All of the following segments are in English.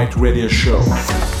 Right Radio Show.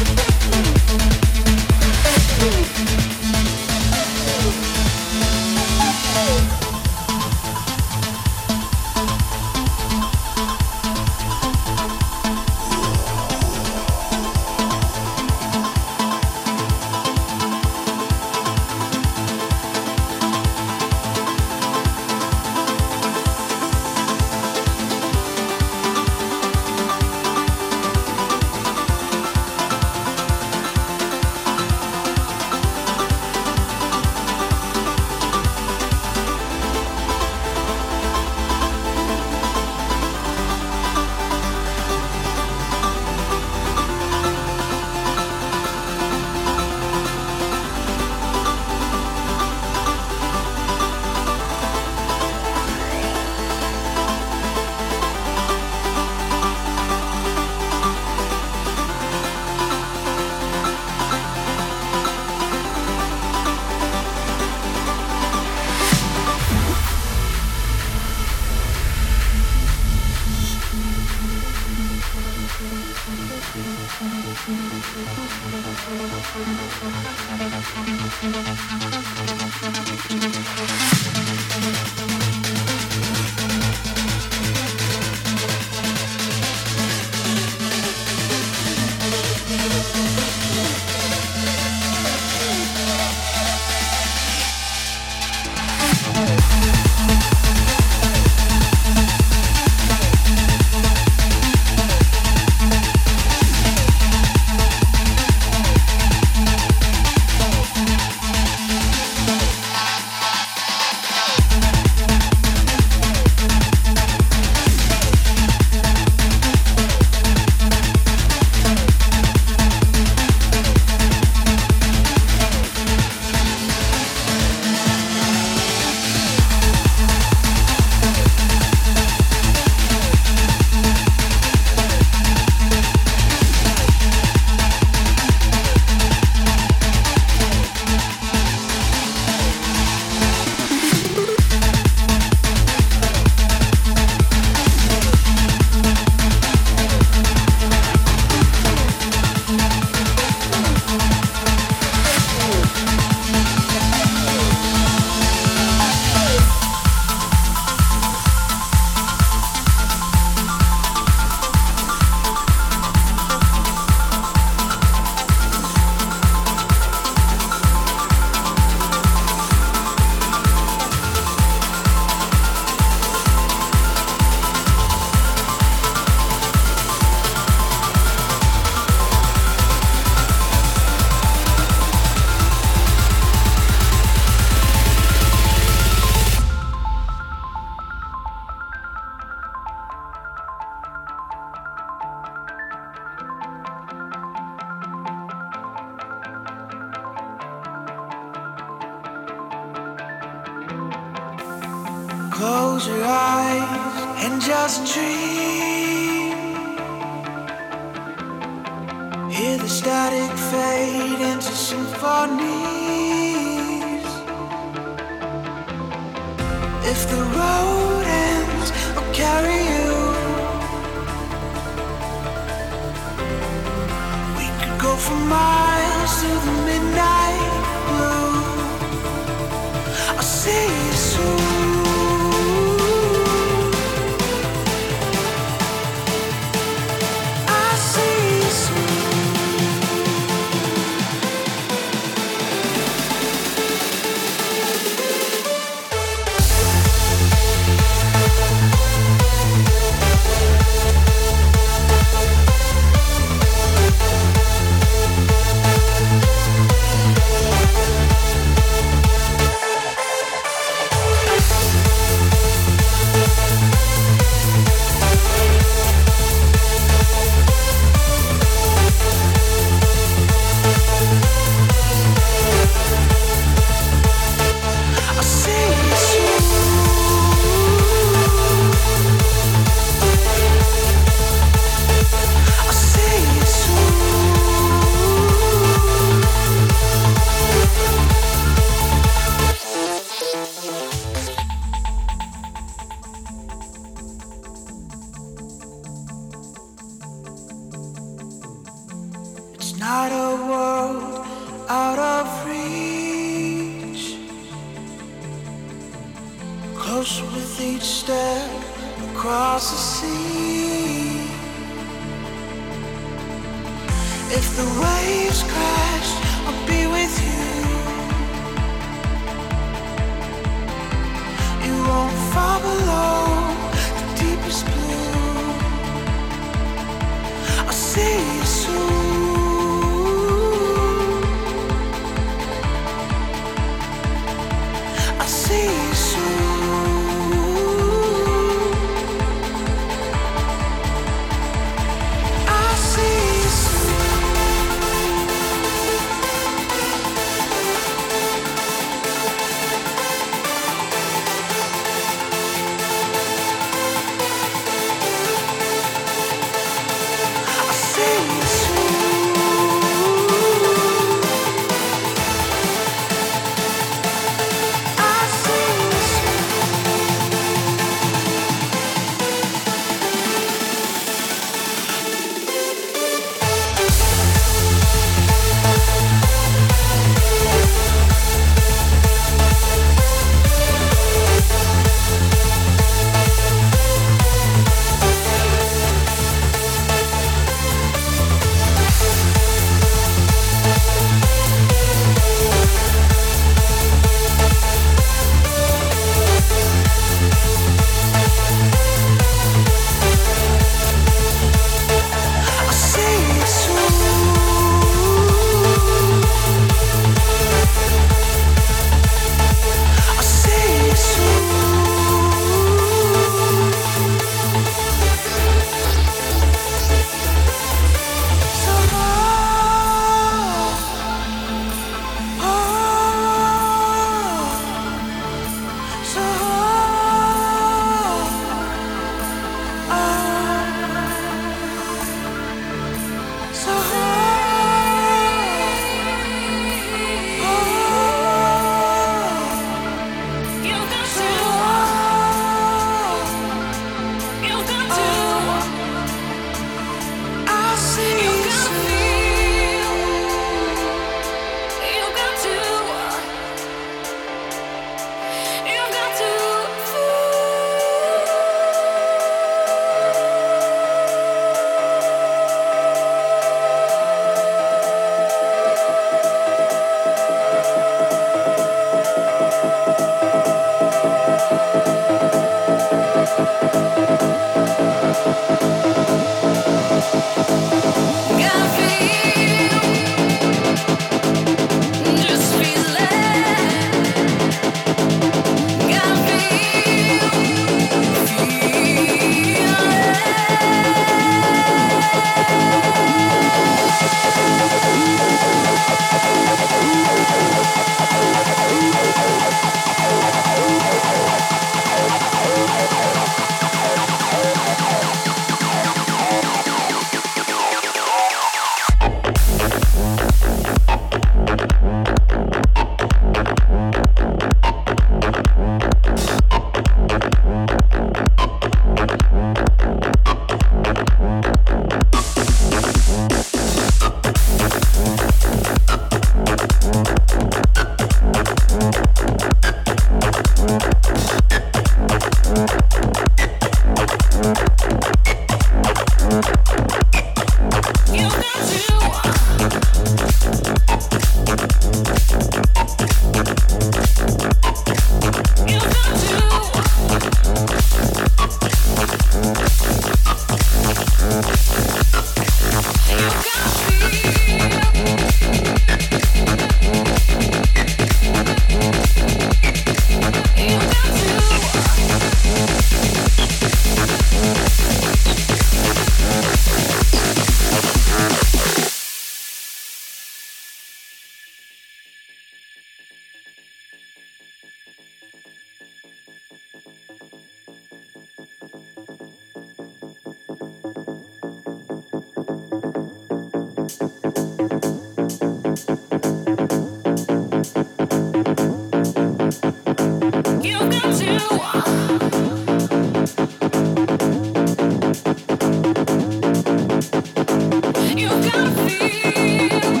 feel